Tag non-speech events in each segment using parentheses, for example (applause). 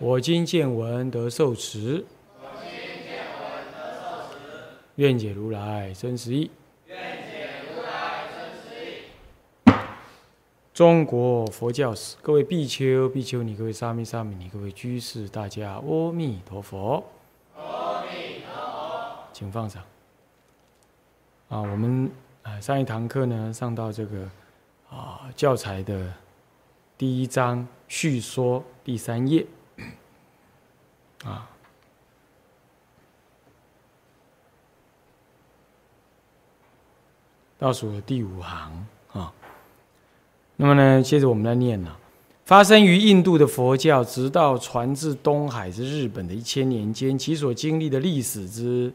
我今见闻得受持。我今见闻得受持愿解如来真实义。中国佛教史，各位比丘、比丘尼，各位沙弥、沙弥尼，各位居士，大家阿弥陀佛。阿弥陀佛，请放上。啊，我们啊上一堂课呢，上到这个啊教材的第一章序说第三页，啊，倒数第五行啊。那么呢，接着我们来念呢，发生于印度的佛教，直到传至东海之日本的一千年间，其所经历的历史之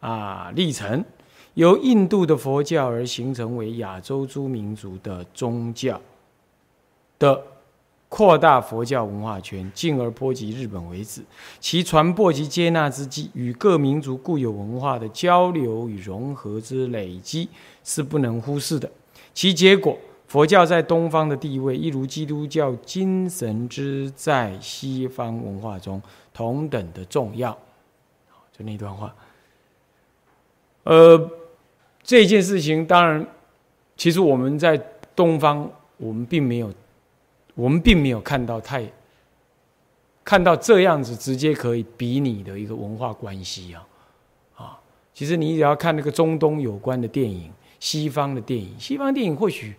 啊历程，由印度的佛教而形成为亚洲诸民族的宗教的扩大佛教文化圈，进而波及日本为止。其传播及接纳之际，与各民族固有文化的交流与融合之累积是不能忽视的。其结果。佛教在东方的地位，一如基督教精神之在西方文化中同等的重要。就那段话。呃，这件事情当然，其实我们在东方，我们并没有，我们并没有看到太看到这样子直接可以比拟的一个文化关系啊啊！其实你只要看那个中东有关的电影，西方的电影，西方电影或许。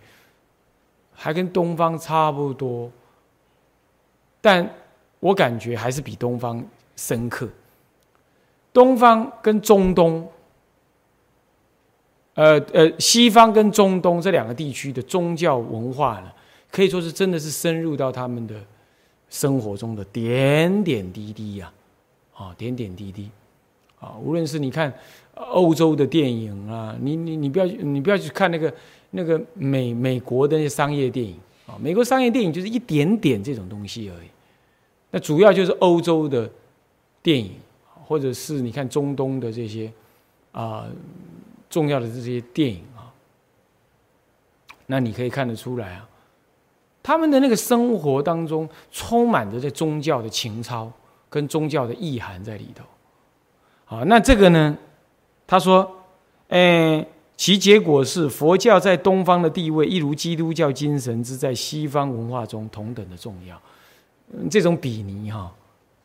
还跟东方差不多，但我感觉还是比东方深刻。东方跟中东，呃呃，西方跟中东这两个地区的宗教文化呢，可以说是真的是深入到他们的生活中的点点滴滴呀，啊，点点滴滴，啊，无论是你看欧洲的电影啊，你你你不要你不要去看那个。那个美美国的那些商业电影啊，美国商业电影就是一点点这种东西而已。那主要就是欧洲的电影，或者是你看中东的这些啊重要的这些电影啊，那你可以看得出来啊，他们的那个生活当中充满着这宗教的情操跟宗教的意涵在里头。好，那这个呢，他说，嗯。其结果是，佛教在东方的地位，一如基督教精神之在西方文化中同等的重要。这种比拟哈，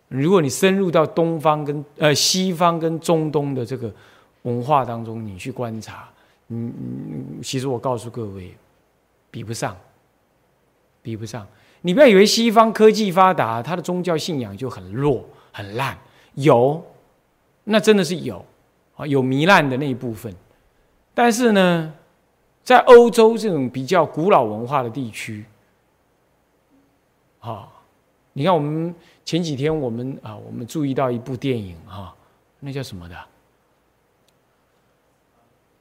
如果你深入到东方跟呃西方跟中东的这个文化当中，你去观察，嗯嗯，其实我告诉各位，比不上，比不上。你不要以为西方科技发达，他的宗教信仰就很弱很烂，有，那真的是有啊，有糜烂的那一部分。但是呢，在欧洲这种比较古老文化的地区，啊，你看我们前几天我们啊，我们注意到一部电影啊，那叫什么的？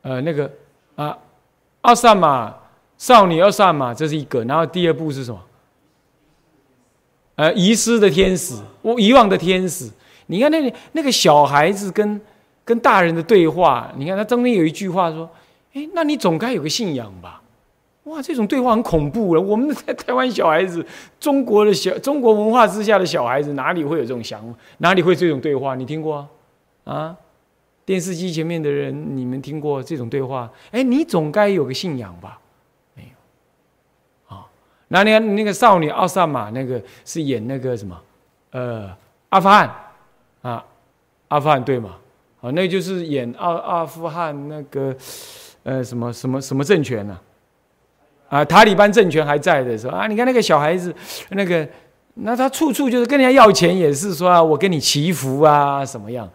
呃，那个啊，奥萨马少女要上马，这是一个。然后第二部是什么？呃，遗失的天使，我遗忘的天使。你看那里那个小孩子跟。跟大人的对话，你看他中间有一句话说：“哎，那你总该有个信仰吧？”哇，这种对话很恐怖了。我们在台湾小孩子，中国的小中国文化之下的小孩子，哪里会有这种想法？哪里会这种对话？你听过啊？电视机前面的人，你们听过这种对话？哎，你总该有个信仰吧？那。那你看那个少女奥萨玛，那个是演那个什么？呃，阿富汗啊，阿富汗对吗？啊，那就是演阿阿富汗那个，呃，什么什么什么政权呢？啊，塔利班政权还在的时候啊，你看那个小孩子，那个，那他处处就是跟人家要钱，也是说啊，我跟你祈福啊，什么样？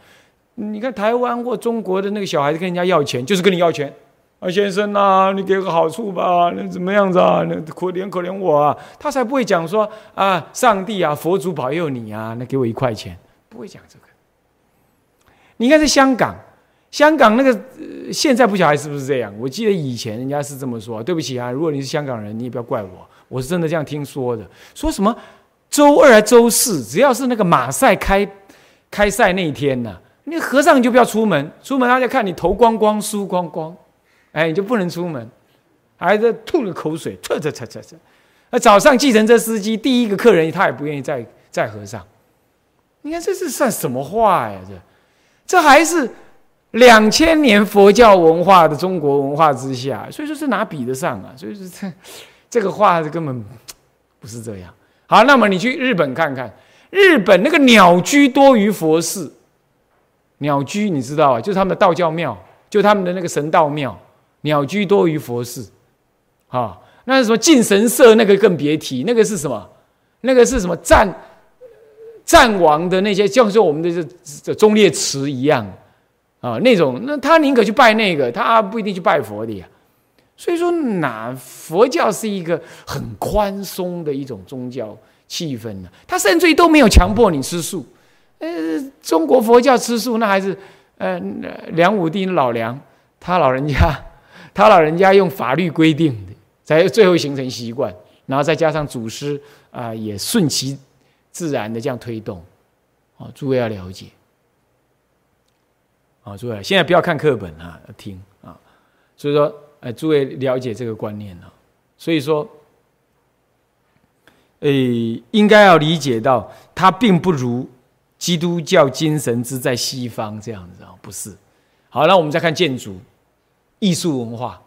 你看台湾或中国的那个小孩子跟人家要钱，就是跟你要钱，啊，先生啊，你给个好处吧，那怎么样子啊？那可怜可怜我啊！他才不会讲说啊，上帝啊，佛祖保佑你啊，那给我一块钱，不会讲这个。你看在香港，香港那个现在不晓得是不是这样？我记得以前人家是这么说。对不起啊，如果你是香港人，你也不要怪我，我是真的这样听说的。说什么周二、周四，只要是那个马赛开开赛那一天呢，那和尚就不要出门，出门他就看你头光光、梳光光。哎，你就不能出门，还在吐了口水，啧啧啧啧啧。那早上计程车司机第一个客人，他也不愿意再再合上。你看这是算什么话呀？这这还是两千年佛教文化的中国文化之下，所以说是哪比得上啊？所以说这 (laughs) 这个话是根本不是这样。好，那么你去日本看看，日本那个鸟居多于佛寺，鸟居你知道啊？就是他们的道教庙，就他们的那个神道庙。鸟居多于佛寺，啊，那什么进神社？那个更别提，那个是什么？那个是什么战战王的那些，像是我们的这这忠烈祠一样啊，那种，那他宁可去拜那个，他不一定去拜佛的呀。所以说，哪佛教是一个很宽松的一种宗教气氛呢？他甚至于都没有强迫你吃素。呃，中国佛教吃素，那还是呃梁武帝老梁他老人家。他老人家用法律规定的，才最后形成习惯，然后再加上祖师啊，也顺其自然的这样推动，啊，诸位要了解，啊，诸位现在不要看课本啊，要听啊，所以说，哎，诸位了解这个观念啊，所以说，诶，应该要理解到，它并不如基督教精神之在西方这样子啊，不是。好，那我们再看建筑。艺术文化，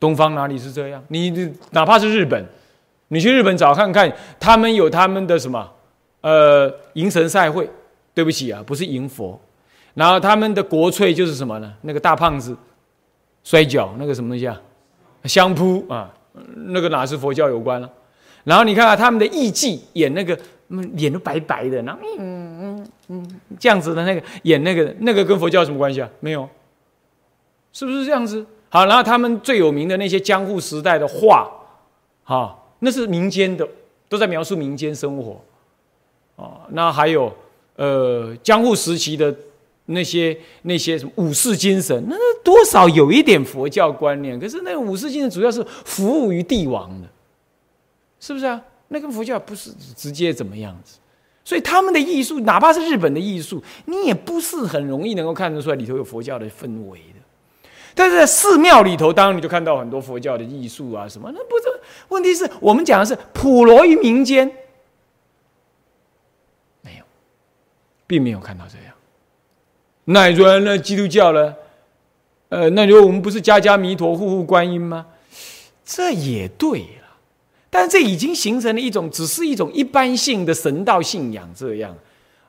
东方哪里是这样？你哪怕是日本，你去日本找看看，他们有他们的什么？呃，迎神赛会。对不起啊，不是迎佛。然后他们的国粹就是什么呢？那个大胖子摔跤，那个什么东西啊？相扑啊，那个哪是佛教有关了？然后你看看他们的艺伎演那个，脸都白白的，然后嗯嗯嗯这样子的那个演那个，那个跟佛教有什么关系啊？没有。是不是这样子？好，然后他们最有名的那些江户时代的画，哈，那是民间的，都在描述民间生活，啊，那还有呃江户时期的那些那些什么武士精神，那多少有一点佛教观念，可是那个武士精神主要是服务于帝王的，是不是啊？那跟佛教不是直接怎么样子，所以他们的艺术，哪怕是日本的艺术，你也不是很容易能够看得出来里头有佛教的氛围的。但是在寺庙里头，当然你就看到很多佛教的艺术啊，什么那不是？问题是我们讲的是普罗于民间，没有，并没有看到这样。那你说那基督教呢？呃，那你说我们不是家家弥陀、户户观音吗？这也对了，但这已经形成了一种，只是一种一般性的神道信仰这样。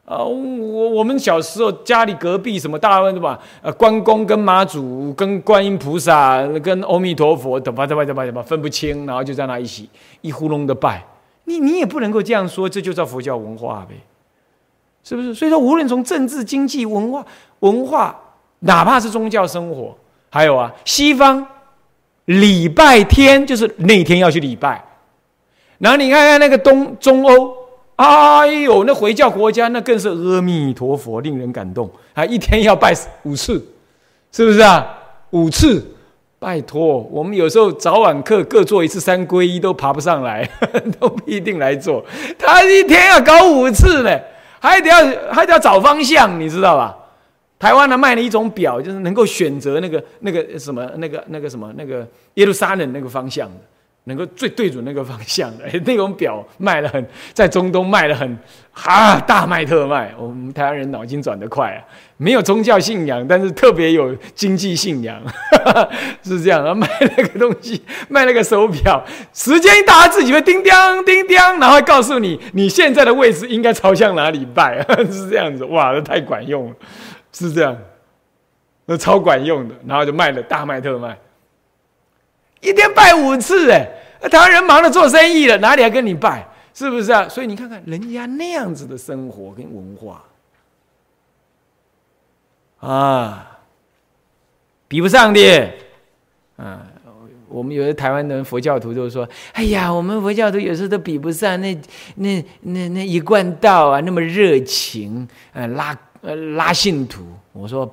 啊，我我们小时候家里隔壁什么大问对吧？呃，关公跟妈祖、跟观音菩萨、跟阿弥陀佛，等吧等吧等吧等吧，分不清，然后就在那一起一呼隆的拜。你你也不能够这样说，这就叫佛教文化呗，是不是？所以说，无论从政治、经济、文化、文化，哪怕是宗教生活，还有啊，西方礼拜天就是那天要去礼拜，然后你看看那个东中欧。哎呦，那回教国家那更是阿弥陀佛，令人感动，还一天要拜五次，是不是啊？五次，拜托，我们有时候早晚课各做一次三皈依都爬不上来，(laughs) 都不一定来做。他一天要搞五次呢，还得要还得要找方向，你知道吧？台湾呢卖了一种表，就是能够选择那个那个什么那个那个什么那个耶路撒冷那个方向的。能够最对准那个方向的 (laughs) 那种表卖了很，在中东卖了很啊大卖特卖。我们台湾人脑筋转得快啊，没有宗教信仰，但是特别有经济信仰，(laughs) 是这样啊。卖那个东西，卖那个手表，时间一到，自己会叮叮叮叮，然后告诉你你现在的位置应该朝向哪里拜，(laughs) 是这样子。哇，那太管用了，是这样，那超管用的，然后就卖了大卖特卖。一天拜五次，哎，台湾人忙着做生意了，哪里还跟你拜？是不是啊？所以你看看人家那样子的生活跟文化，啊，比不上的。嗯，我们有的台湾的佛教徒都说：“哎呀，我们佛教徒有时候都比不上那那那那一贯道啊，那么热情，呃，拉呃拉信徒。”我说：“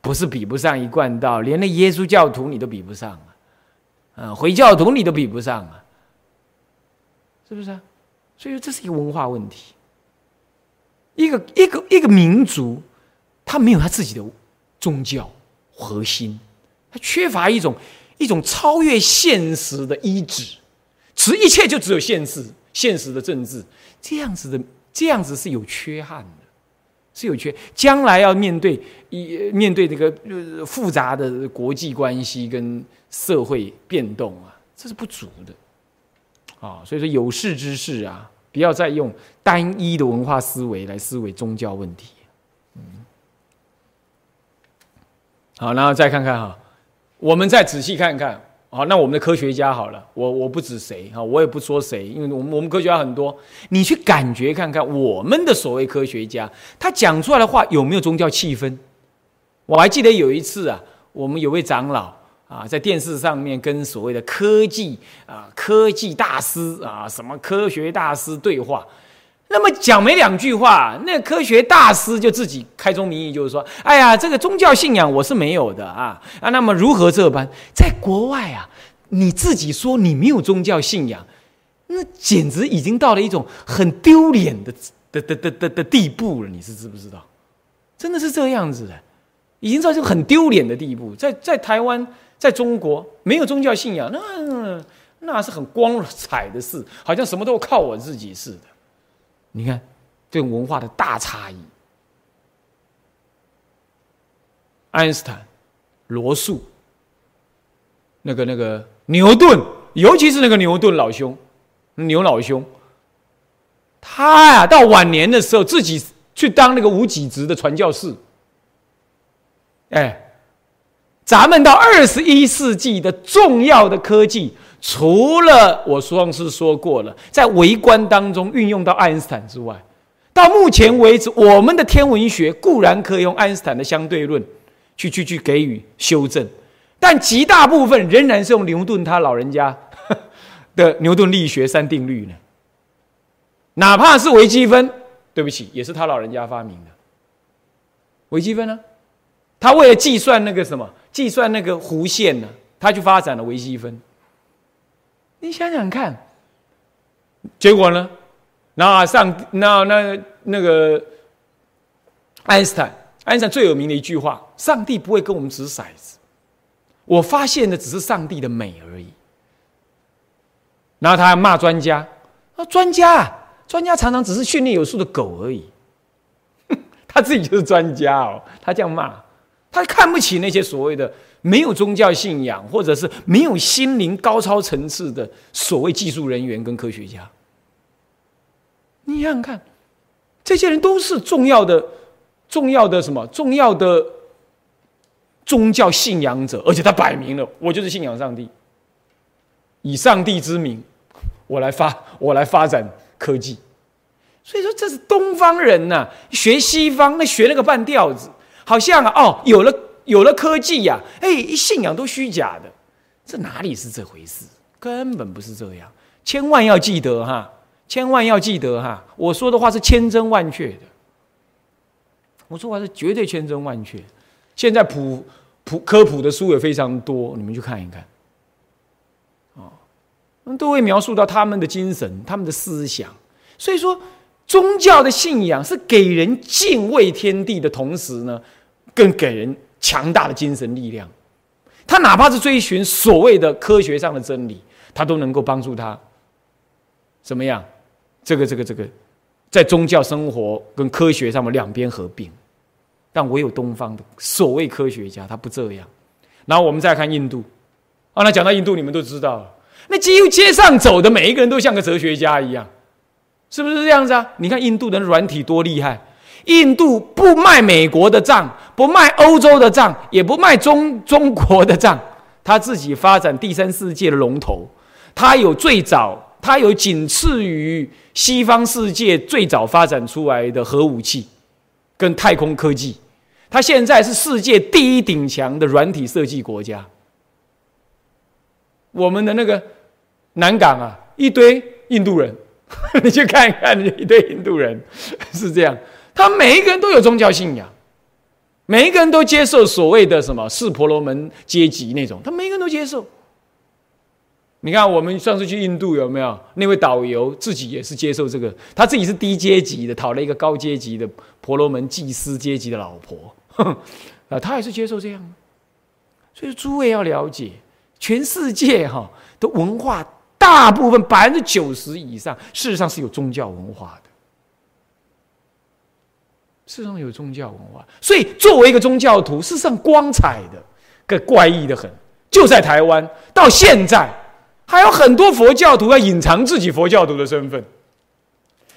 不是比不上一贯道，连那耶稣教徒你都比不上啊，嗯，回教徒你都比不上啊，是不是啊？所以说这是一个文化问题。一个一个一个民族，他没有他自己的宗教核心，他缺乏一种。”一种超越现实的意志，只一切就只有现实，现实的政治这样子的，这样子是有缺憾的，是有缺。将来要面对一面对这个复杂的国际关系跟社会变动啊，这是不足的啊。所以说有识之士啊，不要再用单一的文化思维来思维宗教问题。嗯，好，然后再看看哈。我们再仔细看看，好，那我们的科学家好了，我我不指谁哈，我也不说谁，因为我们我们科学家很多，你去感觉看看，我们的所谓科学家，他讲出来的话有没有宗教气氛？我还记得有一次啊，我们有位长老啊，在电视上面跟所谓的科技啊科技大师啊什么科学大师对话。那么讲没两句话，那科学大师就自己开宗明义，就是说：“哎呀，这个宗教信仰我是没有的啊啊！那么如何这般？在国外啊，你自己说你没有宗教信仰，那简直已经到了一种很丢脸的的的的的的地步了。你是知不知道？真的是这样子的，已经到这种很丢脸的地步。在在台湾，在中国没有宗教信仰，那那是很光彩的事，好像什么都靠我自己似的。”你看，这种文化的大差异。爱因斯坦、罗素、那个、那个牛顿，尤其是那个牛顿老兄，牛老兄，他呀，到晚年的时候自己去当那个无己职的传教士。哎，咱们到二十一世纪的重要的科技。除了我书上次说过了，在微观当中运用到爱因斯坦之外，到目前为止，我们的天文学固然可以用爱因斯坦的相对论去去去给予修正，但极大部分仍然是用牛顿他老人家 (laughs) 的牛顿力学三定律呢。哪怕是微积分，对不起，也是他老人家发明的。微积分呢，他为了计算那个什么，计算那个弧线呢，他就发展了微积分。你想想看，结果呢？那上那那那个爱因斯坦，爱因斯坦最有名的一句话：“上帝不会跟我们掷骰子，我发现的只是上帝的美而已。”然后他还骂专家：“啊，专家，专家常常只是训练有素的狗而已。(laughs) ”他自己就是专家哦，他这样骂，他看不起那些所谓的。没有宗教信仰，或者是没有心灵高超层次的所谓技术人员跟科学家，你想想看，这些人都是重要的、重要的什么？重要的宗教信仰者，而且他摆明了，我就是信仰上帝，以上帝之名，我来发，我来发展科技。所以说，这是东方人呐，学西方那学了个半吊子，好像啊，哦，有了。有了科技呀，哎，信仰都虚假的，这哪里是这回事？根本不是这样，千万要记得哈，千万要记得哈，我说的话是千真万确的，我说话是绝对千真万确。现在普普科普的书也非常多，你们去看一看，哦，都会描述到他们的精神、他们的思想。所以说，宗教的信仰是给人敬畏天地的同时呢，更给人。强大的精神力量，他哪怕是追寻所谓的科学上的真理，他都能够帮助他怎么样？这个、这个、这个，在宗教生活跟科学上面两边合并。但唯有东方的所谓科学家，他不这样。然后我们再看印度，啊，那讲到印度，你们都知道了，那几乎街上走的每一个人都像个哲学家一样，是不是这样子啊？你看印度的软体多厉害。印度不卖美国的账，不卖欧洲的账，也不卖中中国的账，他自己发展第三世界的龙头，他有最早，他有仅次于西方世界最早发展出来的核武器跟太空科技，他现在是世界第一顶强的软体设计国家，我们的那个南港啊，一堆印度人，(laughs) 你去看一看，一堆印度人是这样，他每一个人都有宗教信仰，每一个人都接受所谓的什么是婆罗门阶级那种，他每一个人都接受。你看，我们上次去印度有没有那位导游自己也是接受这个，他自己是低阶级的，讨了一个高阶级的婆罗门祭司阶级的老婆，(laughs) 啊，他也是接受这样。所以诸位要了解，全世界哈的文化大部分百分之九十以上，事实上是有宗教文化的，世上有宗教文化。所以作为一个宗教徒，世上光彩的、个怪异的很，就在台湾到现在。还有很多佛教徒要隐藏自己佛教徒的身份，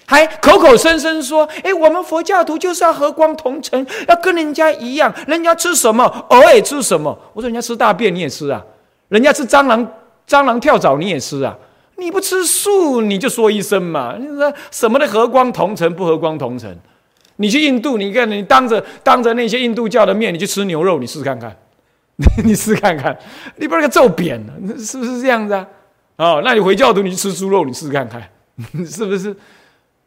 还口口声声说：“哎，我们佛教徒就是要和光同尘，要跟人家一样。人家吃什么，偶尔吃什么。”我说：“人家吃大便你也吃啊？人家吃蟑螂，蟑螂跳蚤你也吃啊？你不吃素你就说一声嘛？你说什么的和光同尘不和光同尘？你去印度，你看你当着当着那些印度教的面，你去吃牛肉，你试试看看，(laughs) 你试看看，你把那个揍扁了，是不是这样子啊？”哦，那你回教徒，你去吃猪肉，你试试看看，(laughs) 是不是？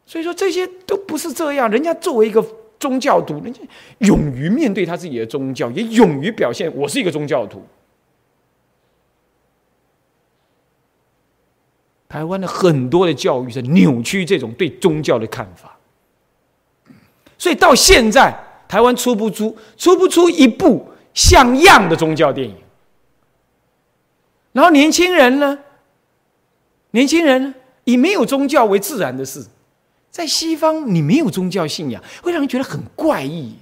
所以说这些都不是这样。人家作为一个宗教徒，人家勇于面对他自己的宗教，也勇于表现我是一个宗教徒。台湾的很多的教育是扭曲这种对宗教的看法，所以到现在台湾出不出出不出一部像样的宗教电影，然后年轻人呢？年轻人以没有宗教为自然的事，在西方你没有宗教信仰，会让人觉得很怪异。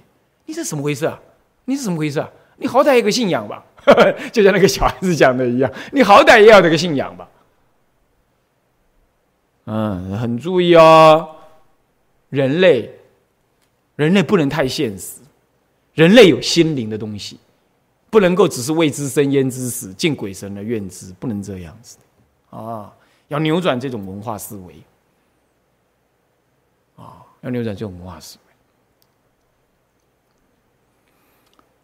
你是怎么回事啊？你是怎么回事啊？你好歹有个信仰吧，(laughs) 就像那个小孩子讲的一样，你好歹也要这个信仰吧。嗯，很注意哦，人类，人类不能太现实，人类有心灵的东西，不能够只是未知生焉知死，见鬼神而怨之，不能这样子啊。要扭转这种文化思维，啊，要扭转这种文化思维。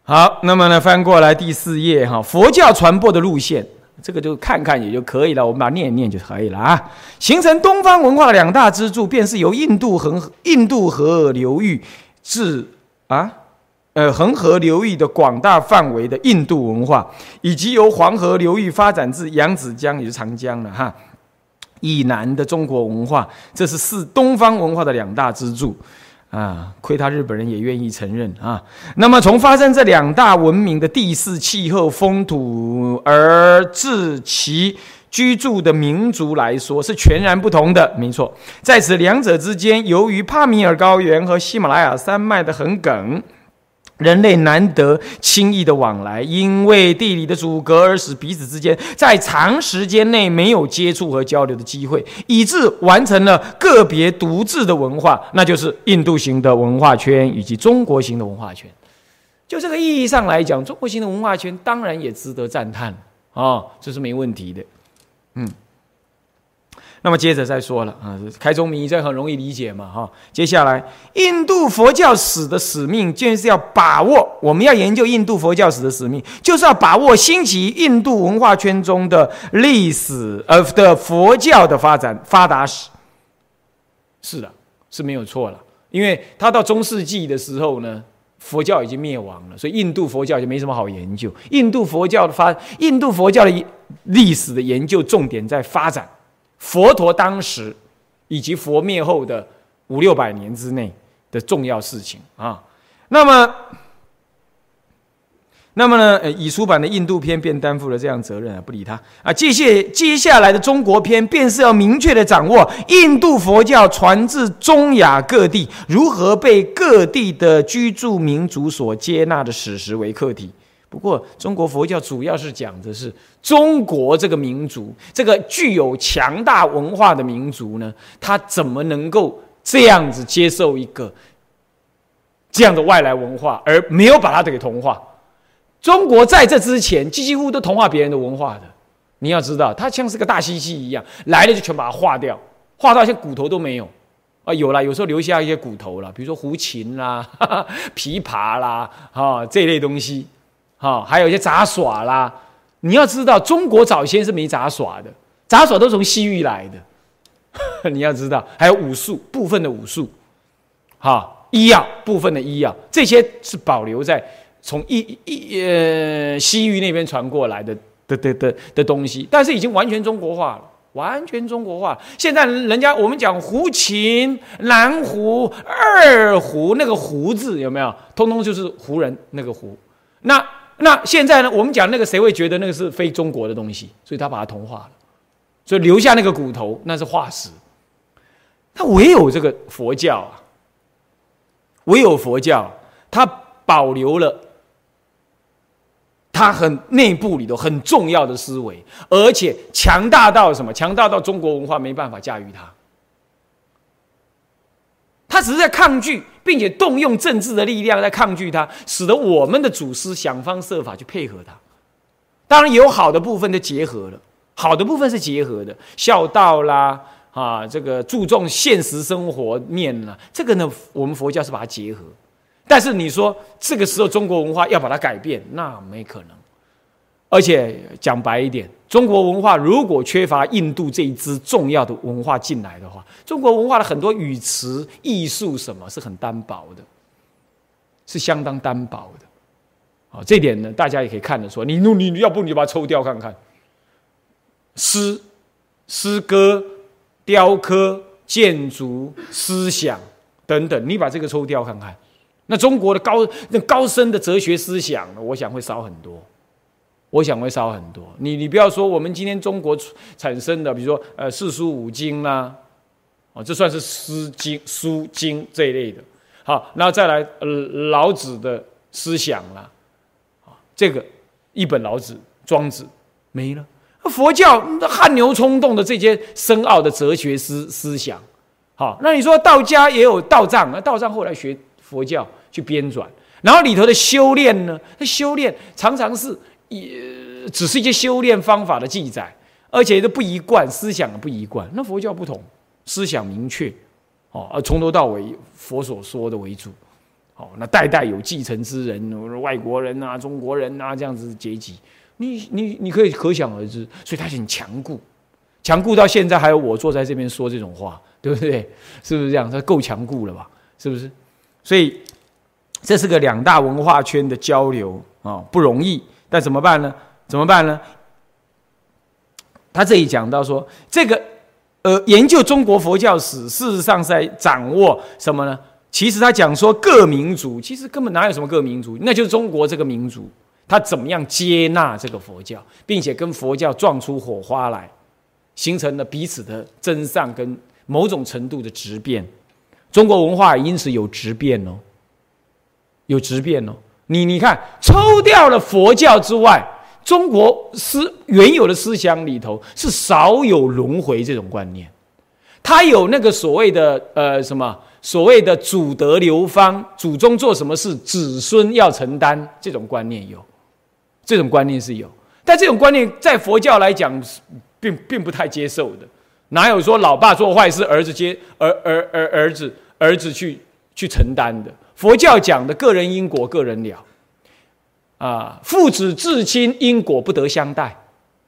好，那么呢，翻过来第四页哈，佛教传播的路线，这个就看看也就可以了，我们把它念一念就可以了啊。形成东方文化的两大支柱，便是由印度恒印度河流域至啊。呃，恒河流域的广大范围的印度文化，以及由黄河流域发展至扬子江，也是长江了哈。以南的中国文化，这是四东方文化的两大支柱，啊，亏他日本人也愿意承认啊。那么从发生这两大文明的地势、气候、风土，而至其居住的民族来说，是全然不同的。没错，在此两者之间，由于帕米尔高原和喜马拉雅山脉的横梗。人类难得轻易的往来，因为地理的阻隔而使彼此之间在长时间内没有接触和交流的机会，以致完成了个别独自的文化，那就是印度型的文化圈以及中国型的文化圈。就这个意义上来讲，中国型的文化圈当然也值得赞叹啊，这是没问题的，嗯。那么接着再说了啊，开宗明义，这很容易理解嘛，哈。接下来，印度佛教史的使命，就是要把握，我们要研究印度佛教史的使命，就是要把握兴起印度文化圈中的历史，呃的佛教的发展发达史。是的，是没有错了，因为他到中世纪的时候呢，佛教已经灭亡了，所以印度佛教就没什么好研究。印度佛教的发，印度佛教的历史的研究重点在发展。佛陀当时以及佛灭后的五六百年之内的重要事情啊，那么，那么呢？呃，已出版的印度篇便担负了这样责任啊，不理他啊。接下接下来的中国篇，便是要明确的掌握印度佛教传至中亚各地如何被各地的居住民族所接纳的史实为课题。不过，中国佛教主要是讲的是中国这个民族，这个具有强大文化的民族呢，他怎么能够这样子接受一个这样的外来文化，而没有把它给同化？中国在这之前几乎都同化别人的文化的。你要知道，它像是个大机器一样，来了就全把它化掉，化到一些骨头都没有啊。有了，有时候留下一些骨头了，比如说胡琴啦、(laughs) 琵琶啦，啊这类东西。好，还有一些杂耍啦，你要知道，中国早先是没杂耍的，杂耍都从西域来的。(laughs) 你要知道，还有武术部分的武术，哈，医药部分的医药，这些是保留在从一一呃西域那边传过来的的的的的东西，但是已经完全中国化了。完全中国化。现在人家我们讲胡琴、南胡、二胡，那个“胡”字有没有？通通就是胡人那个“胡”。那那现在呢？我们讲那个，谁会觉得那个是非中国的东西？所以他把它同化了，所以留下那个骨头，那是化石。他唯有这个佛教啊，唯有佛教，它保留了。它很内部里头很重要的思维，而且强大到什么？强大到中国文化没办法驾驭它。他只是在抗拒，并且动用政治的力量在抗拒它，使得我们的祖师想方设法去配合它。当然有好的部分的结合了，好的部分是结合的，孝道啦，啊，这个注重现实生活面啦，这个呢，我们佛教是把它结合。但是你说这个时候中国文化要把它改变，那没可能。而且讲白一点，中国文化如果缺乏印度这一支重要的文化进来的话，中国文化的很多语词、艺术什么是很单薄的，是相当单薄的。啊，这点呢，大家也可以看得出。你你你要不你就把它抽掉看看，诗、诗歌、雕刻、建筑、思想等等，你把这个抽掉看看。那中国的高那高深的哲学思想，我想会少很多。我想会少很多。你你不要说我们今天中国产生的，比如说呃四书五经啦，哦，这算是诗经书经这一类的。好，然后再来呃老子的思想啦，啊，这个一本老子、庄子没了。佛教汗牛充栋的这些深奥的哲学思思想，好，那你说道家也有道藏，那道藏后来学佛教。去编纂，然后里头的修炼呢？那修炼常常是也只是一些修炼方法的记载，而且都不一贯，思想不一贯。那佛教不同，思想明确，哦，从头到尾佛所说的为主，哦，那代代有继承之人，外国人啊，中国人啊，这样子阶级，你你你可以可想而知，所以他很强固，强固到现在还有我坐在这边说这种话，对不对？是不是这样？他够强固了吧？是不是？所以。这是个两大文化圈的交流啊，不容易。但怎么办呢？怎么办呢？他这里讲到说，这个呃，研究中国佛教史，事实上在掌握什么呢？其实他讲说，各民族其实根本哪有什么各民族，那就是中国这个民族，他怎么样接纳这个佛教，并且跟佛教撞出火花来，形成了彼此的真善跟某种程度的质变。中国文化因此有质变哦。有质变哦，你你看，抽掉了佛教之外，中国思原有的思想里头是少有轮回这种观念，他有那个所谓的呃什么所谓的祖德流芳，祖宗做什么事，子孙要承担这种观念有，这种观念是有，但这种观念在佛教来讲，并并不太接受的，哪有说老爸做坏事，儿子接儿儿儿儿子儿子去去承担的？佛教讲的个人因果，个人了，啊，父子至亲因果不得相待，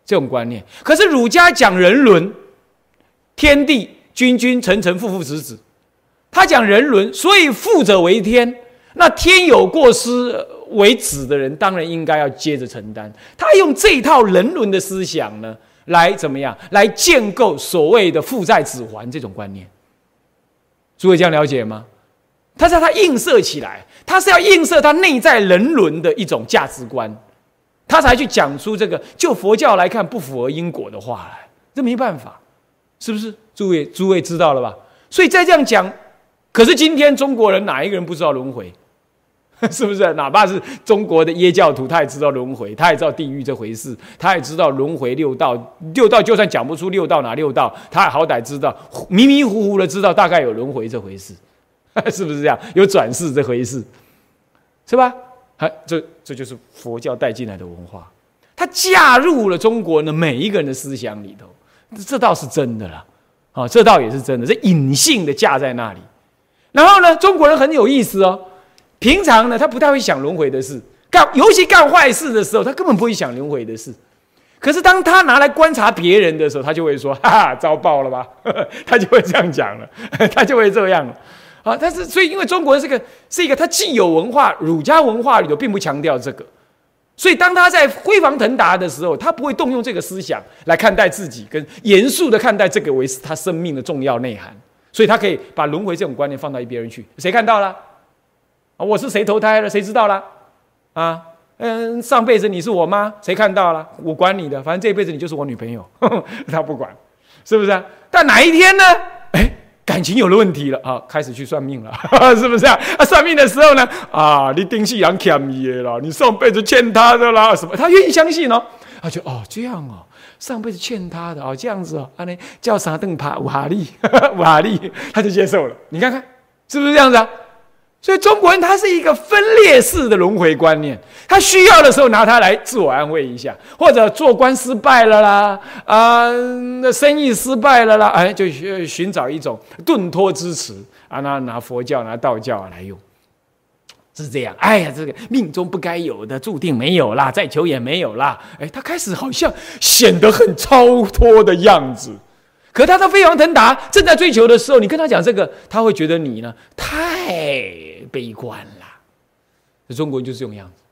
这种观念。可是儒家讲人伦，天地君君臣臣父父子子，他讲人伦，所以富者为天，那天有过失为子的人，当然应该要接着承担。他用这套人伦的思想呢，来怎么样，来建构所谓的父债子还这种观念。诸位这样了解吗？他是他映射起来，他是要映射他内在人伦的一种价值观，他才去讲出这个就佛教来看不符合因果的话来，这没办法，是不是？诸位诸位知道了吧？所以再这样讲，可是今天中国人哪一个人不知道轮回？(laughs) 是不是？哪怕是中国的耶教徒，他也知道轮回，他也知道地狱这回事，他也知道轮回六道，六道就算讲不出六道哪六道，他好歹知道迷迷糊糊的知道大概有轮回这回事。(laughs) 是不是这样？有转世这回事，是吧？还这这就是佛教带进来的文化，它嫁入了中国的每一个人的思想里头，这倒是真的了。啊，这倒也是真的，这隐性的架在那里。然后呢，中国人很有意思哦，平常呢他不太会想轮回的事，干尤其干坏事的时候，他根本不会想轮回的事。可是当他拿来观察别人的时候，他就会说：“哈哈，遭报了吧？” (laughs) 他就会这样讲了，(laughs) 他就会这样了。啊，但是所以因为中国人是个是一个，他既有文化，儒家文化里头并不强调这个，所以当他在辉煌腾达的时候，他不会动用这个思想来看待自己，跟严肃的看待这个为他生命的重要内涵，所以他可以把轮回这种观念放到一边去。谁看到了？我是谁投胎了？谁知道了？啊，嗯，上辈子你是我妈，谁看到了？我管你的，反正这辈子你就是我女朋友，(laughs) 他不管，是不是？但哪一天呢？哎。感情有了问题了啊，开始去算命了，(laughs) 是不是啊？啊，算命的时候呢，啊，你丁细阳欠你的啦，你上辈子欠他的啦，什么？他愿意相信哦，他就哦这样哦，上辈子欠他的哦，这样子哦，啊，那叫啥邓爬瓦力瓦力，他就接受了。你看看是不是这样子啊？所以中国人他是一个分裂式的轮回观念，他需要的时候拿它来自我安慰一下，或者做官失败了啦，啊，那生意失败了啦，哎，就寻寻找一种顿脱之词啊，拿拿佛教拿道教来用，是这样。哎呀，这个命中不该有的，注定没有啦，再求也没有啦。哎，他开始好像显得很超脱的样子。可他的飞黄腾达正在追求的时候，你跟他讲这个，他会觉得你呢太悲观了。中国人就是这种样子，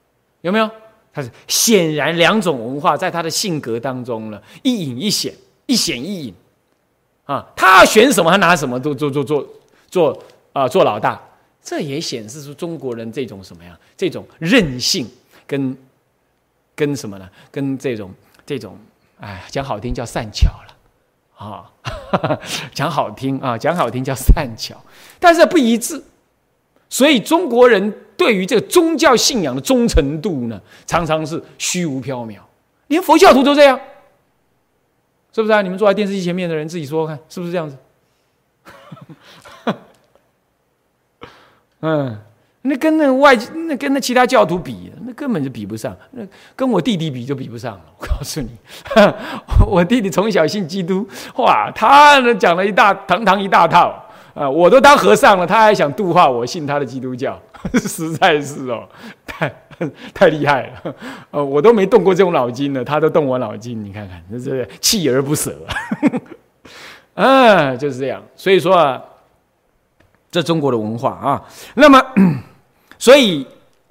有没有？他是显然两种文化在他的性格当中呢，一隐一显，一显一隐。啊，他要选什么，他拿什么都做做做做啊，做老大。这也显示出中国人这种什么呀？这种任性跟跟什么呢？跟这种这种，哎，讲好听叫善巧了。啊，(laughs) 讲好听啊，讲好听叫善巧，但是不一致，所以中国人对于这个宗教信仰的忠诚度呢，常常是虚无缥缈，连佛教徒都这样，是不是啊？你们坐在电视机前面的人自己说看，是不是这样子？(laughs) 嗯。那跟那外那跟那其他教徒比，那根本就比不上。那跟我弟弟比就比不上了。(laughs) 我告诉你，(laughs) 我弟弟从小信基督，哇，他讲了一大堂堂一大套啊！我都当和尚了，他还想度化我信他的基督教，(laughs) 实在是哦，太太厉害了。呃，我都没动过这种脑筋呢，他都动我脑筋，你看看，这是锲而不舍。啊，就是这样。所以说啊，这中国的文化啊，那么。所以，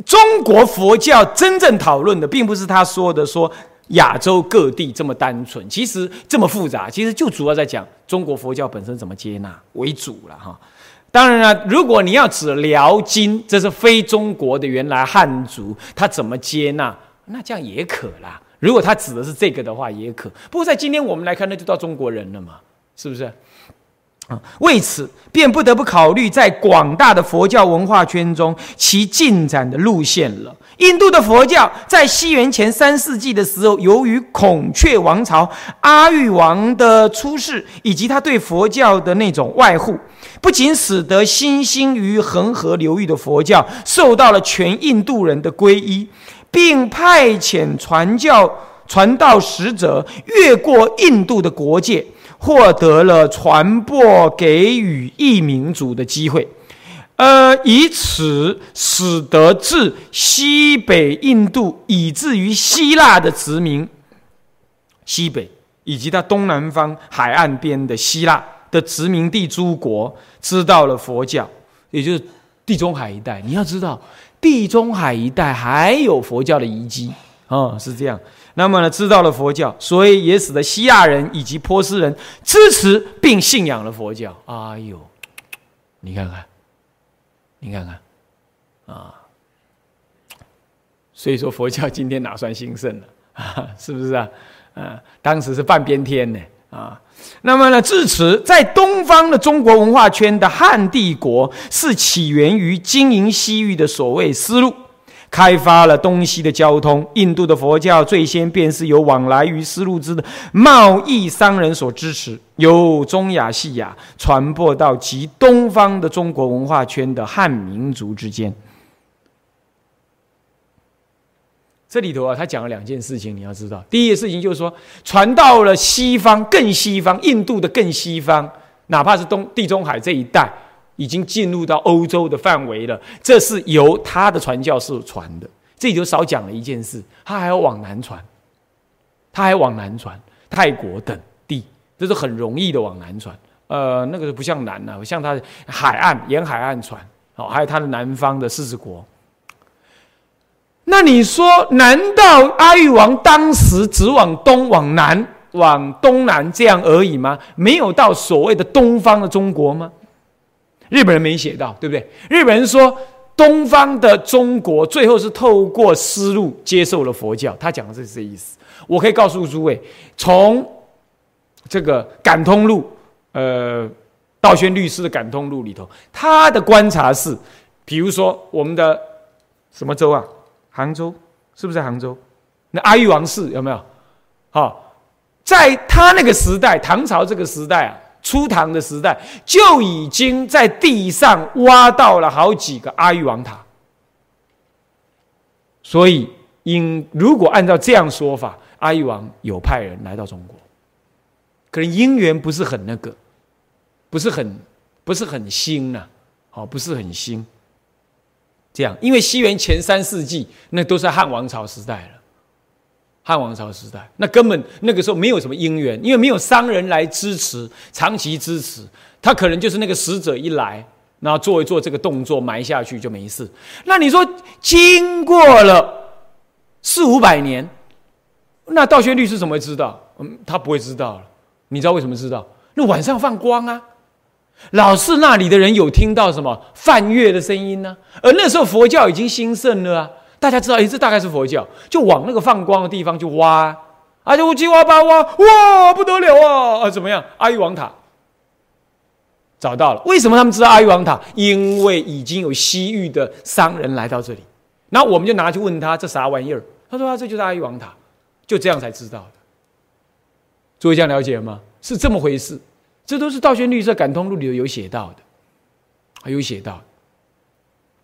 中国佛教真正讨论的，并不是他说的说亚洲各地这么单纯，其实这么复杂。其实就主要在讲中国佛教本身怎么接纳为主了哈。当然了，如果你要指辽金，这是非中国的原来汉族，他怎么接纳，那这样也可啦。如果他指的是这个的话，也可。不过在今天我们来看，那就到中国人了嘛，是不是？为此，便不得不考虑在广大的佛教文化圈中其进展的路线了。印度的佛教在西元前三世纪的时候，由于孔雀王朝阿育王的出世，以及他对佛教的那种外护，不仅使得新兴于恒河流域的佛教受到了全印度人的皈依，并派遣传教传道使者越过印度的国界。获得了传播给予异民族的机会，呃，以此使得自西北印度以至于希腊的殖民，西北以及它东南方海岸边的希腊的殖民地诸国知道了佛教，也就是地中海一带。你要知道，地中海一带还有佛教的遗迹啊，是这样。那么呢，知道了佛教，所以也使得西亚人以及波斯人支持并信仰了佛教。哎呦，你看看，你看看，啊，所以说佛教今天哪算兴盛了啊？是不是啊？啊，当时是半边天呢啊。那么呢，至此，在东方的中国文化圈的汉帝国是起源于经营西域的所谓丝路。开发了东西的交通，印度的佛教最先便是由往来于丝路之的贸易商人所支持，由中亚细亚传播到极东方的中国文化圈的汉民族之间。这里头啊，他讲了两件事情，你要知道，第一个事情就是说，传到了西方，更西方，印度的更西方，哪怕是东地中海这一带。已经进入到欧洲的范围了，这是由他的传教士传的。这里就少讲了一件事，他还要往南传，他还往南传，泰国等地，这是很容易的往南传。呃，那个不像南呐，像他海岸沿海岸传，哦，还有他的南方的四十国。那你说，难道阿育王当时只往东、往南、往东南这样而已吗？没有到所谓的东方的中国吗？日本人没写到，对不对？日本人说东方的中国最后是透过丝路接受了佛教，他讲的是这意思。我可以告诉诸位，从这个感通录，呃，道宣律师的感通录里头，他的观察是，比如说我们的什么州啊？杭州是不是杭州？那阿育王寺有没有？好，在他那个时代，唐朝这个时代啊，初唐的时代就已经在地上挖到了好几个阿育王塔。所以，因如果按照这样说法，阿育王有派人来到中国，可能因缘不是很那个，不是很不是很新呐，好，不是很新。这样，因为西元前三世纪那都是汉王朝时代了，汉王朝时代那根本那个时候没有什么姻缘，因为没有商人来支持，长期支持，他可能就是那个使者一来，然后做一做这个动作埋下去就没事。那你说经过了四五百年，那道宣律师怎么会知道？嗯，他不会知道了。你知道为什么知道？那晚上放光啊。老是那里的人有听到什么梵乐的声音呢？而那时候佛教已经兴盛了啊！大家知道，哎，这大概是佛教，就往那个放光的地方去挖，啊，就七挖八挖，哇，不得了啊！啊，怎么样？阿育王塔找到了。为什么他们知道阿育王塔？因为已经有西域的商人来到这里，那我们就拿去问他这啥玩意儿？他说啊，这就是阿育王塔，就这样才知道的。诸位这样了解吗？是这么回事。这都是道宣绿色感通录里有写到的，还有写到。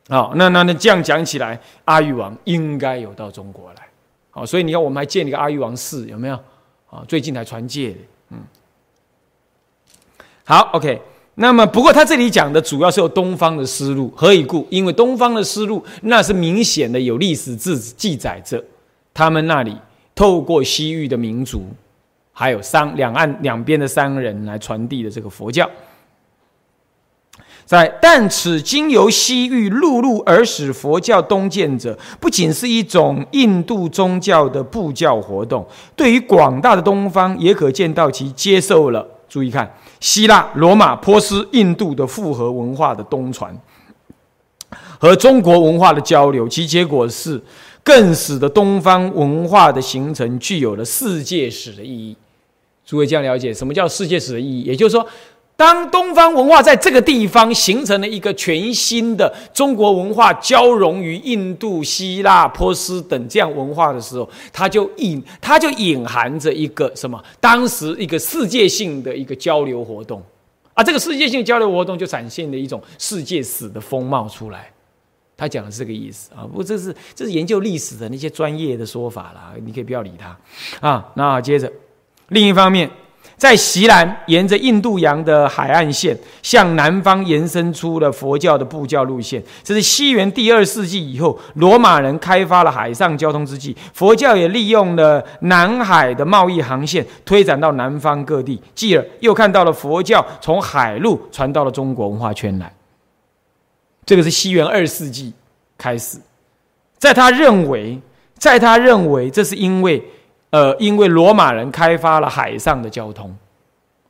好，那那那这样讲起来，阿育王应该有到中国来。好，所以你看，我们还建了一个阿育王寺，有没有？啊，最近才传戒的。嗯。好，OK。那么，不过他这里讲的主要是有东方的思路，何以故？因为东方的思路那是明显的有历史字记载着，他们那里透过西域的民族。还有商两岸两边的商人来传递的这个佛教，在但此经由西域陆路而使佛教东渐者，不仅是一种印度宗教的布教活动，对于广大的东方也可见到其接受了。注意看，希腊、罗马、波斯、印度的复合文化的东传和中国文化的交流，其结果是更使得东方文化的形成具有了世界史的意义。诸位这样了解什么叫世界史的意义？也就是说，当东方文化在这个地方形成了一个全新的中国文化交融于印度、希腊、波斯等这样文化的时候，它就隐它就隐含着一个什么？当时一个世界性的一个交流活动啊，这个世界性交流活动就展现了一种世界史的风貌出来。他讲的是这个意思啊，不过这是这是研究历史的那些专业的说法啦，你可以不要理他啊。那接着。另一方面，在西南沿着印度洋的海岸线向南方延伸出了佛教的布教路线。这是西元第二世纪以后，罗马人开发了海上交通之际，佛教也利用了南海的贸易航线推展到南方各地。继而又看到了佛教从海路传到了中国文化圈来。这个是西元二世纪开始，在他认为，在他认为，这是因为。呃，因为罗马人开发了海上的交通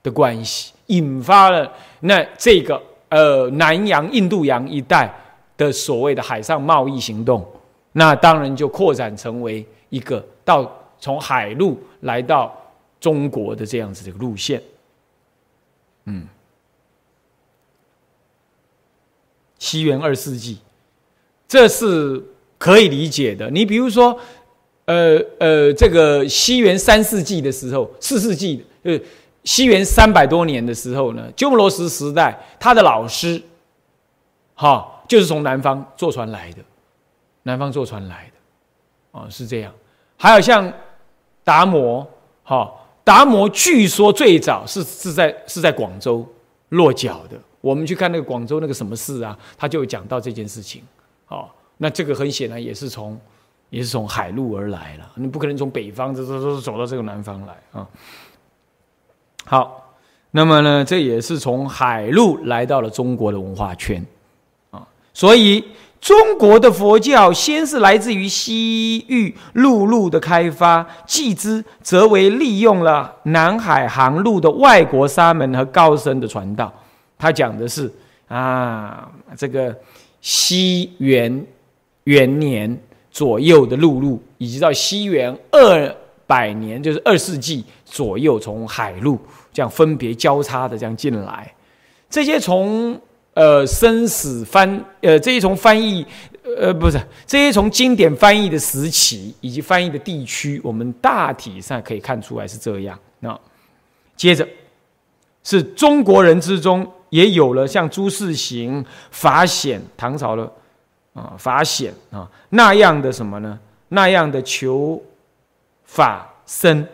的关系，引发了那这个呃南洋、印度洋一带的所谓的海上贸易行动，那当然就扩展成为一个到从海路来到中国的这样子的一个路线。嗯，西元二世纪，这是可以理解的。你比如说。呃呃，这个西元三世纪的时候，四世纪，呃，西元三百多年的时候呢，鸠摩罗什时代，他的老师，哈，就是从南方坐船来的，南方坐船来的，啊，是这样。还有像达摩，哈，达摩据说最早是是在是在广州落脚的。我们去看那个广州那个什么寺啊，他就讲到这件事情，哦，那这个很显然也是从。也是从海路而来了。你不可能从北方这这这走到这个南方来啊。好，那么呢，这也是从海路来到了中国的文化圈啊。所以，中国的佛教先是来自于西域陆路的开发，继之则为利用了南海航路的外国沙门和高僧的传道。他讲的是啊，这个西元元年。左右的陆路，以及到西元二百年，就是二世纪左右，从海路这样分别交叉的这样进来，这些从呃生死翻呃这些从翻译呃不是这些从经典翻译的时期以及翻译的地区，我们大体上可以看出来是这样。那接着是中国人之中也有了像朱世行、法显，唐朝的。啊，法显啊，那样的什么呢？那样的求法僧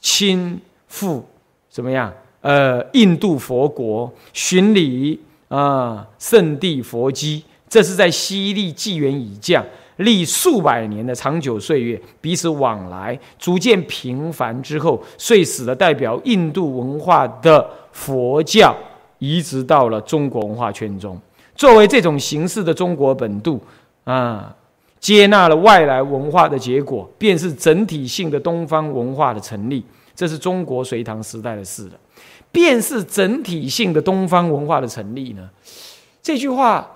亲赴怎么样？呃，印度佛国巡礼啊，圣地佛基，这是在西历纪元以降，历数百年的长久岁月，彼此往来逐渐频繁之后，遂使得代表印度文化的佛教移植到了中国文化圈中。作为这种形式的中国本度啊，接纳了外来文化的结果，便是整体性的东方文化的成立。这是中国隋唐时代的事了。便是整体性的东方文化的成立呢？这句话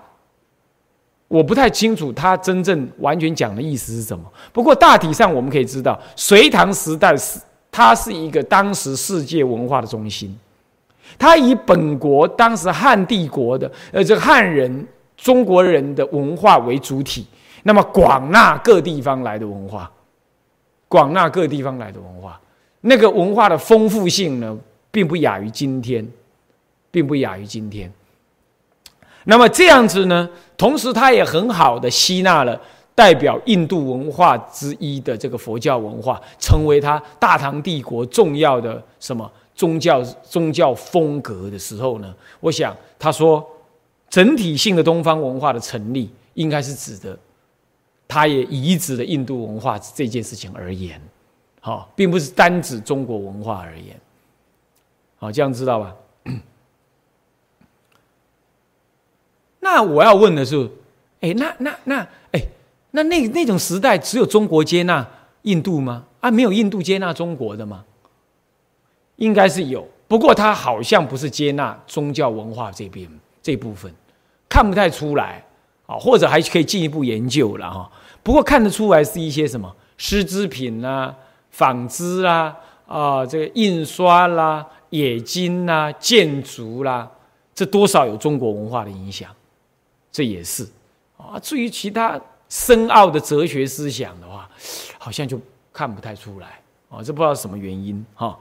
我不太清楚，他真正完全讲的意思是什么。不过大体上我们可以知道，隋唐时代是它是一个当时世界文化的中心。他以本国当时汉帝国的呃这个汉人中国人的文化为主体，那么广纳各地方来的文化，广纳各地方来的文化，那个文化的丰富性呢，并不亚于今天，并不亚于今天。那么这样子呢，同时他也很好的吸纳了代表印度文化之一的这个佛教文化，成为他大唐帝国重要的什么？宗教宗教风格的时候呢，我想他说整体性的东方文化的成立，应该是指的，他也移植了印度文化这件事情而言，好，并不是单指中国文化而言，好，这样知道吧？那我要问的是，哎，那那那，哎，那那那种时代只有中国接纳印度吗？啊，没有印度接纳中国的吗？应该是有，不过他好像不是接纳宗教文化这边这部分，看不太出来啊，或者还可以进一步研究了哈。不过看得出来是一些什么丝织品啦、纺织啦、啊这个印刷啦、冶金啦、建筑啦，这多少有中国文化的影响，这也是啊。至于其他深奥的哲学思想的话，好像就看不太出来啊，这不知道什么原因哈。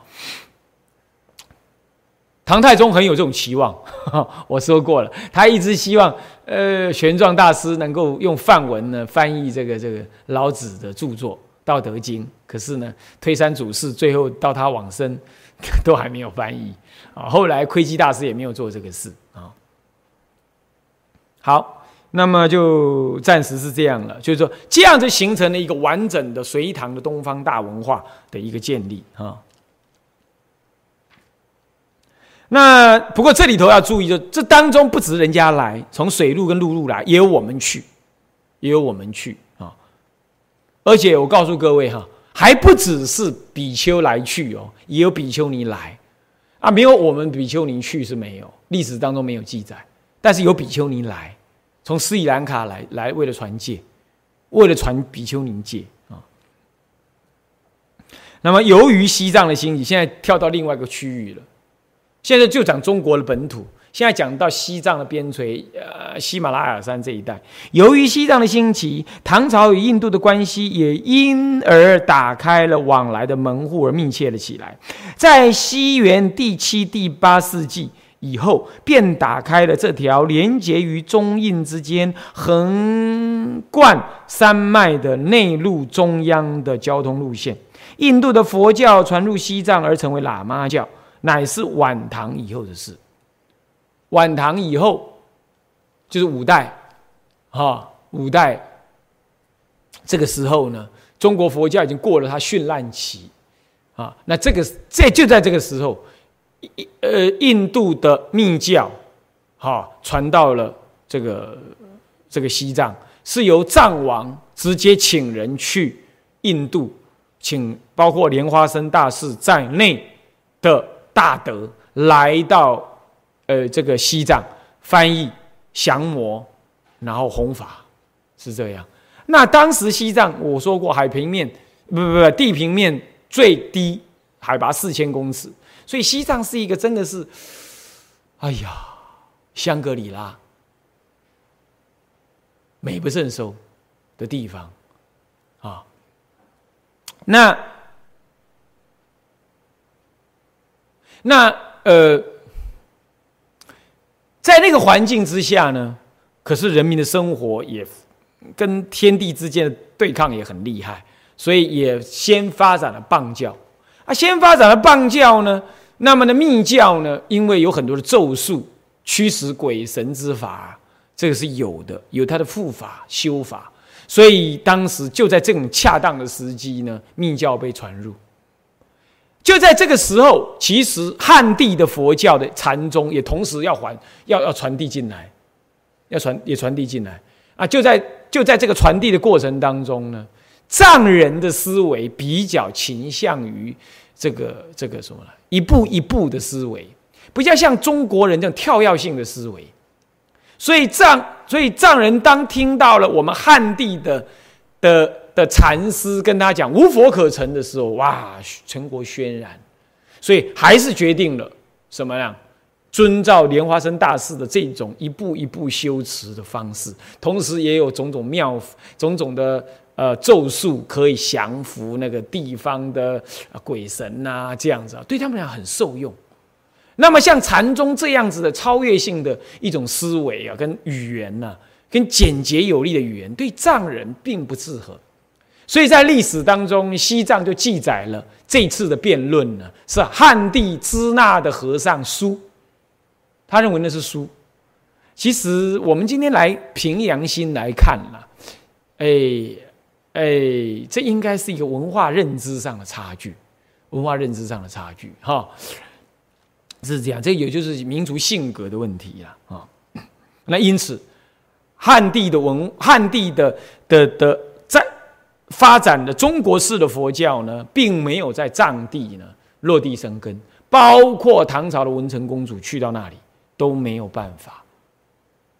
唐太宗很有这种期望，(laughs) 我说过了，他一直希望，呃，玄奘大师能够用梵文呢翻译这个这个老子的著作《道德经》，可是呢，推三阻四，最后到他往生，(laughs) 都还没有翻译啊。后来窥基大师也没有做这个事啊。好，那么就暂时是这样了，就是说，这样就形成了一个完整的隋唐的东方大文化的一个建立啊。那不过这里头要注意，就这当中不止人家来，从水路跟陆路来，也有我们去，也有我们去啊。而且我告诉各位哈，还不只是比丘来去哦，也有比丘尼来啊。没有我们比丘尼去是没有，历史当中没有记载，但是有比丘尼来，从斯里兰卡来，来为了传戒，为了传比丘尼戒啊。那么由于西藏的兴起，现在跳到另外一个区域了。现在就讲中国的本土，现在讲到西藏的边陲，呃，喜马拉雅山这一带。由于西藏的兴起，唐朝与印度的关系也因而打开了往来的门户，而密切了起来。在西元第七、第八世纪以后，便打开了这条连接于中印之间、横贯山脉的内陆中央的交通路线。印度的佛教传入西藏，而成为喇嘛教。乃是晚唐以后的事。晚唐以后，就是五代，哈，五代这个时候呢，中国佛教已经过了它绚烂期，啊，那这个这就在这个时候，呃，印度的密教，哈，传到了这个这个西藏，是由藏王直接请人去印度，请包括莲花生大士在内的大德来到，呃，这个西藏翻译降魔，然后弘法，是这样。那当时西藏我说过，海平面不不不，地平面最低海拔四千公尺，所以西藏是一个真的是，哎呀，香格里拉，美不胜收的地方啊。那那呃，在那个环境之下呢，可是人民的生活也。跟天地之间的对抗也很厉害，所以也先发展了棒教。啊，先发展了棒教呢，那么呢密教呢，因为有很多的咒术驱使鬼神之法，这个是有的，有它的护法修法，所以当时就在这种恰当的时机呢，密教被传入。就在这个时候，其实汉地的佛教的禅宗也同时要还要要传递进来，要传也传递进来啊，就在。就在这个传递的过程当中呢，藏人的思维比较倾向于这个这个什么？一步一步的思维，比较像中国人这种跳跃性的思维。所以藏，所以藏人当听到了我们汉地的的的禅师跟他讲无佛可成的时候，哇，成国轩然。所以还是决定了什么呀？遵照莲花生大师的这种一步一步修持的方式，同时也有种种妙、种种的呃咒术可以降服那个地方的鬼神呐，这样子啊，对他们俩很受用。那么像禅宗这样子的超越性的一种思维啊，跟语言呐，跟简洁有力的语言，对藏人并不适合。所以在历史当中，西藏就记载了这次的辩论呢，是汉地支那的和尚书。他认为那是书，其实我们今天来平阳心来看了，哎哎，这应该是一个文化认知上的差距，文化认知上的差距哈，是这样，这也就是民族性格的问题了啊。那因此，汉地的文汉地的的的发展的中国式的佛教呢，并没有在藏地呢落地生根，包括唐朝的文成公主去到那里。都没有办法，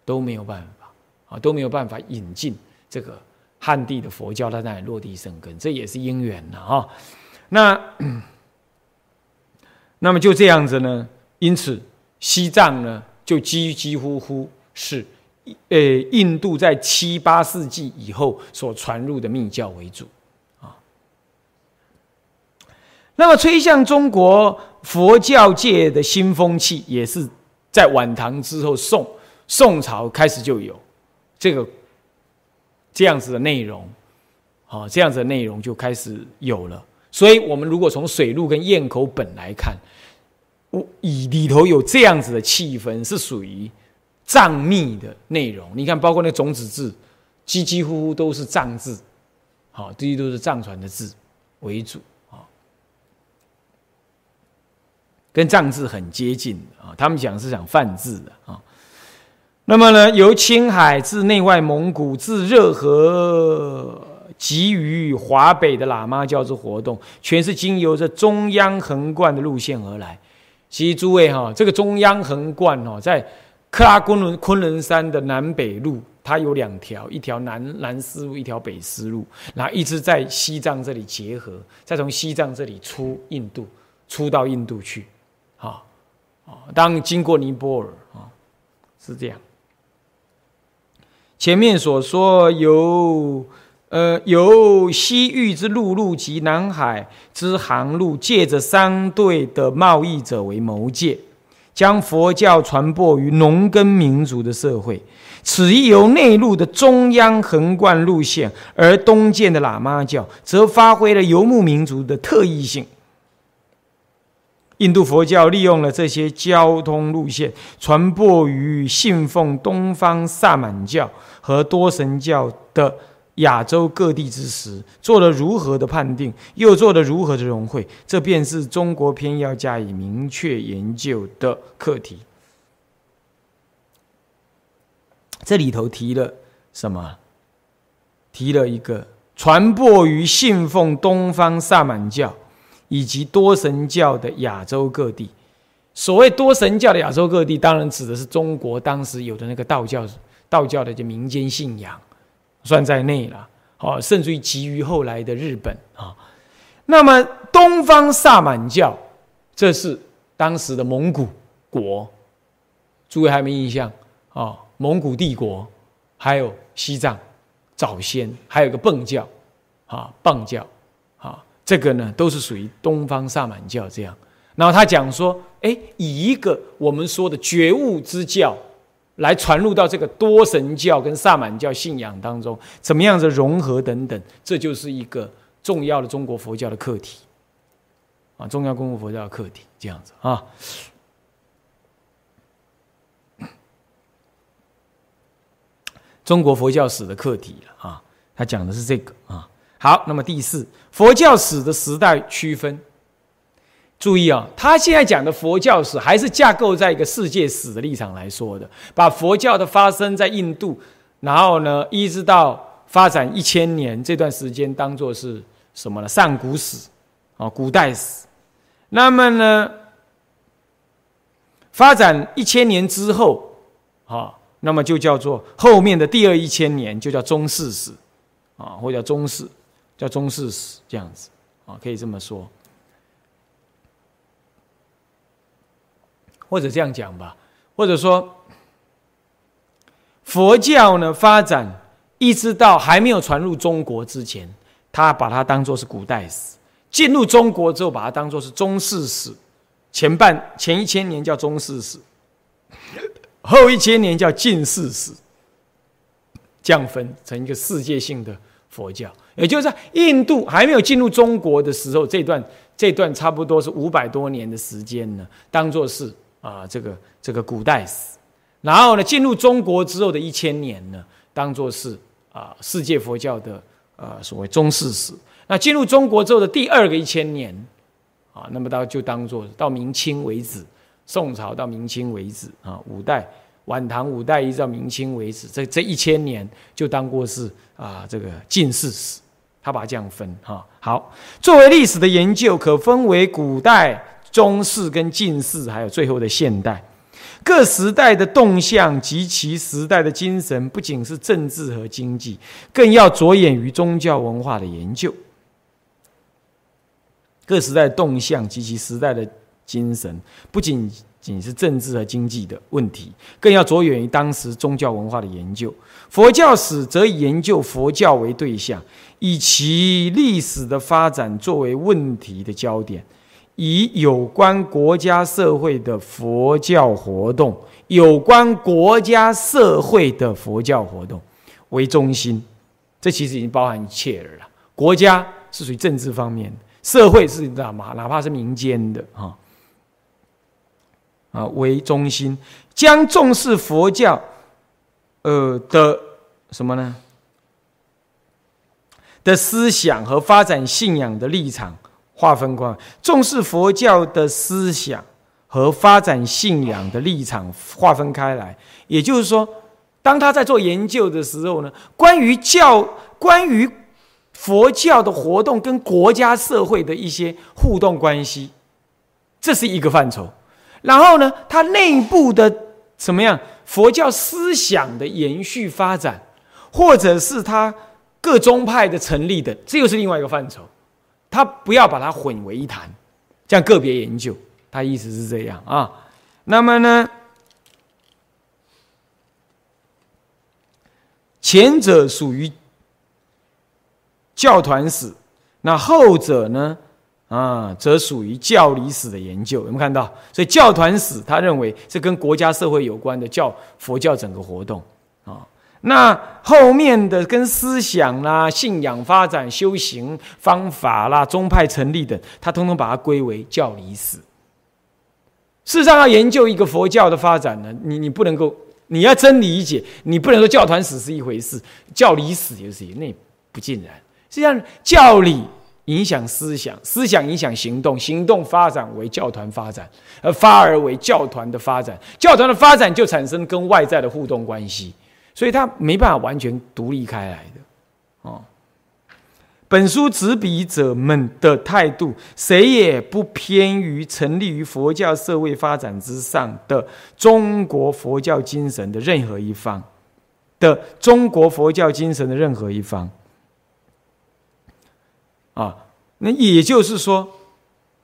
都没有办法啊，都没有办法引进这个汉地的佛教在那里落地生根，这也是因缘呢啊。那 (clears throat) 那么就这样子呢，因此西藏呢就几几乎乎是呃印度在七八世纪以后所传入的密教为主啊。那么吹向中国佛教界的新风气也是。在晚唐之后，宋宋朝开始就有这个这样子的内容，啊，这样子的内容就开始有了。所以，我们如果从水路跟堰口本来看，我以里头有这样子的气氛，是属于藏密的内容。你看，包括那种子字，几几乎乎都是藏字，好，这些都是藏传的字为主。跟藏字很接近啊，他们讲是讲梵字的啊。那么呢，由青海至内外蒙古，至热河，及于华北的喇嘛教之活动，全是经由这中央横贯的路线而来。其实诸位哈，这个中央横贯哦，在克拉昆仑昆仑山的南北路，它有两条，一条南南丝路，一条北丝路，然后一直在西藏这里结合，再从西藏这里出印度，出到印度去。啊，啊，当经过尼泊尔啊，是这样。前面所说由呃由西域之陆路及南海之航路，借着商队的贸易者为谋界，将佛教传播于农耕民族的社会。此亦由内陆的中央横贯路线，而东渐的喇嘛教则发挥了游牧民族的特异性。印度佛教利用了这些交通路线，传播于信奉东方萨满教和多神教的亚洲各地之时，做了如何的判定，又做了如何的融汇，这便是中国偏要加以明确研究的课题。这里头提了什么？提了一个传播于信奉东方萨满教以及多神教的亚洲各地。所谓多神教的亚洲各地，当然指的是中国当时有的那个道教，道教的就民间信仰，算在内了。好，甚至于急于后来的日本啊。那么东方萨满教，这是当时的蒙古国，诸位还没印象啊？蒙古帝国，还有西藏早先，还有个蚌教，啊，蚌教，啊，这个呢都是属于东方萨满教这样。然后他讲说，哎，以一个我们说的觉悟之教，来传入到这个多神教跟萨满教信仰当中，怎么样子融合等等，这就是一个重要的中国佛教的课题，啊，重要中国佛教的课题这样子啊。(coughs) 中国佛教史的课题啊，他讲的是这个啊。好，那么第四，佛教史的时代区分。注意啊，他现在讲的佛教史还是架构在一个世界史的立场来说的，把佛教的发生在印度，然后呢，一直到发展一千年这段时间当做是什么呢？上古史啊，古代史。那么呢，发展一千年之后，啊，那么就叫做后面的第二一千年就叫中世史，啊，或者叫中世，叫中世史这样子，啊，可以这么说。或者这样讲吧，或者说，佛教呢发展一直到还没有传入中国之前，他把它当做是古代史；进入中国之后，把它当做是中世史。前半前一千年叫中世史，后一千年叫近世史，降分成一个世界性的佛教。也就是在印度还没有进入中国的时候，这段这段差不多是五百多年的时间呢，当做是。啊，这个这个古代史，然后呢，进入中国之后的一千年呢，当做是啊世界佛教的呃所谓中世史。那进入中国之后的第二个一千年，啊，那么到就当做到明清为止，宋朝到明清为止啊，五代晚唐五代一直到明清为止，这这一千年就当过是啊这个近世史，他把它这样分哈。好，作为历史的研究，可分为古代。中世跟近世，还有最后的现代，各时代的动向及其时代的精神，不仅是政治和经济，更要着眼于宗教文化的研究。各时代动向及其时代的精神，不仅仅是政治和经济的问题，更要着眼于当时宗教文化的研究。佛教史则以研究佛教为对象，以其历史的发展作为问题的焦点。以有关国家社会的佛教活动，有关国家社会的佛教活动为中心，这其实已经包含一切了。国家是属于政治方面的，社会是哪嘛，哪怕是民间的啊啊为中心，将重视佛教呃的什么呢？的思想和发展信仰的立场。划分开，重视佛教的思想和发展信仰的立场划分开来。也就是说，当他在做研究的时候呢，关于教、关于佛教的活动跟国家社会的一些互动关系，这是一个范畴。然后呢，他内部的什么样佛教思想的延续发展，或者是他各宗派的成立的，这又是另外一个范畴。他不要把它混为一谈，这样个别研究，他意思是这样啊。那么呢，前者属于教团史，那后者呢，啊，则属于教理史的研究。有没有看到？所以教团史，他认为是跟国家社会有关的教佛教整个活动。那后面的跟思想啦、信仰发展、修行方法啦、宗派成立等，他通通把它归为教理史。事实上，要研究一个佛教的发展呢，你你不能够，你要真理解，你不能说教团史是一回事，教理史也是一那不尽然。实际上，教理影响思想，思想影响行动，行动发展为教团发展，而发而为教团的发展，教团的发展就产生跟外在的互动关系，所以它没办法完全独立开来的。哦，本书执笔者们的态度，谁也不偏于成立于佛教社会发展之上的中国佛教精神的任何一方的中国佛教精神的任何一方。啊，那也就是说，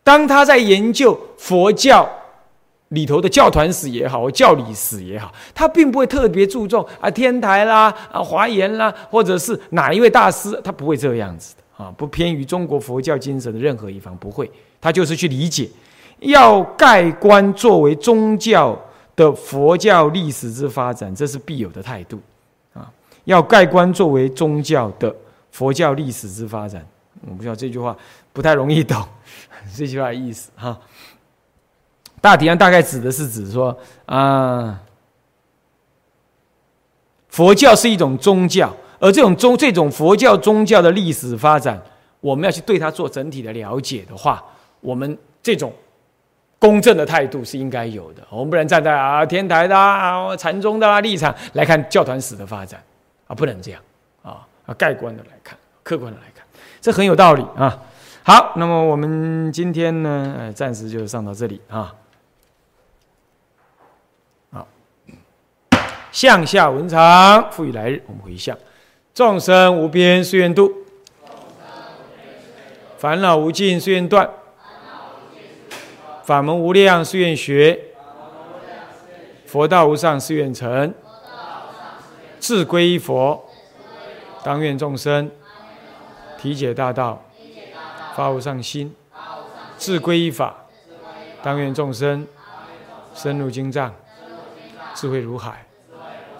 当他在研究佛教里头的教团史也好，或教理史也好，他并不会特别注重啊天台啦、啊华严啦，或者是哪一位大师，他不会这样子的啊，不偏于中国佛教精神的任何一方，不会，他就是去理解，要盖棺作为宗教的佛教历史之发展，这是必有的态度啊，要盖棺作为宗教的佛教历史之发展。我不知道这句话不太容易懂，(laughs) 这句话意思哈。大体上大概指的是指说啊，佛教是一种宗教，而这种宗这种佛教宗教的历史发展，我们要去对它做整体的了解的话，我们这种公正的态度是应该有的。我们不能站在啊天台的啊禅宗的立场来看教团史的发展啊，不能这样啊啊盖棺的来看，客观的来看。这很有道理啊！好，那么我们今天呢，呃，暂时就上到这里啊。向下文长，赋予来日，我们回向：众生无边誓愿度，烦恼无尽誓愿断，法门无量誓愿学，佛道无上誓愿成，自归依佛，当愿众生。体解大道，发无上心，自归依法，当愿众生。深入经藏，智慧如海；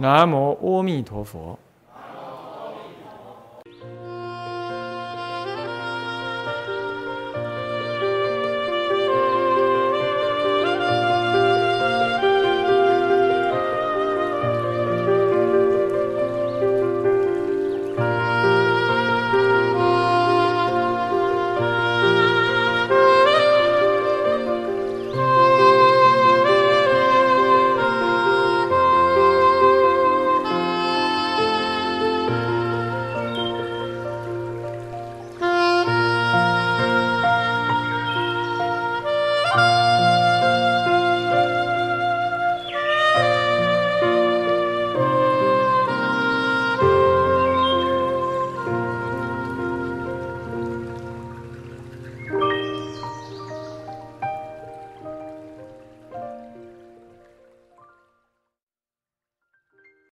南无阿弥陀佛。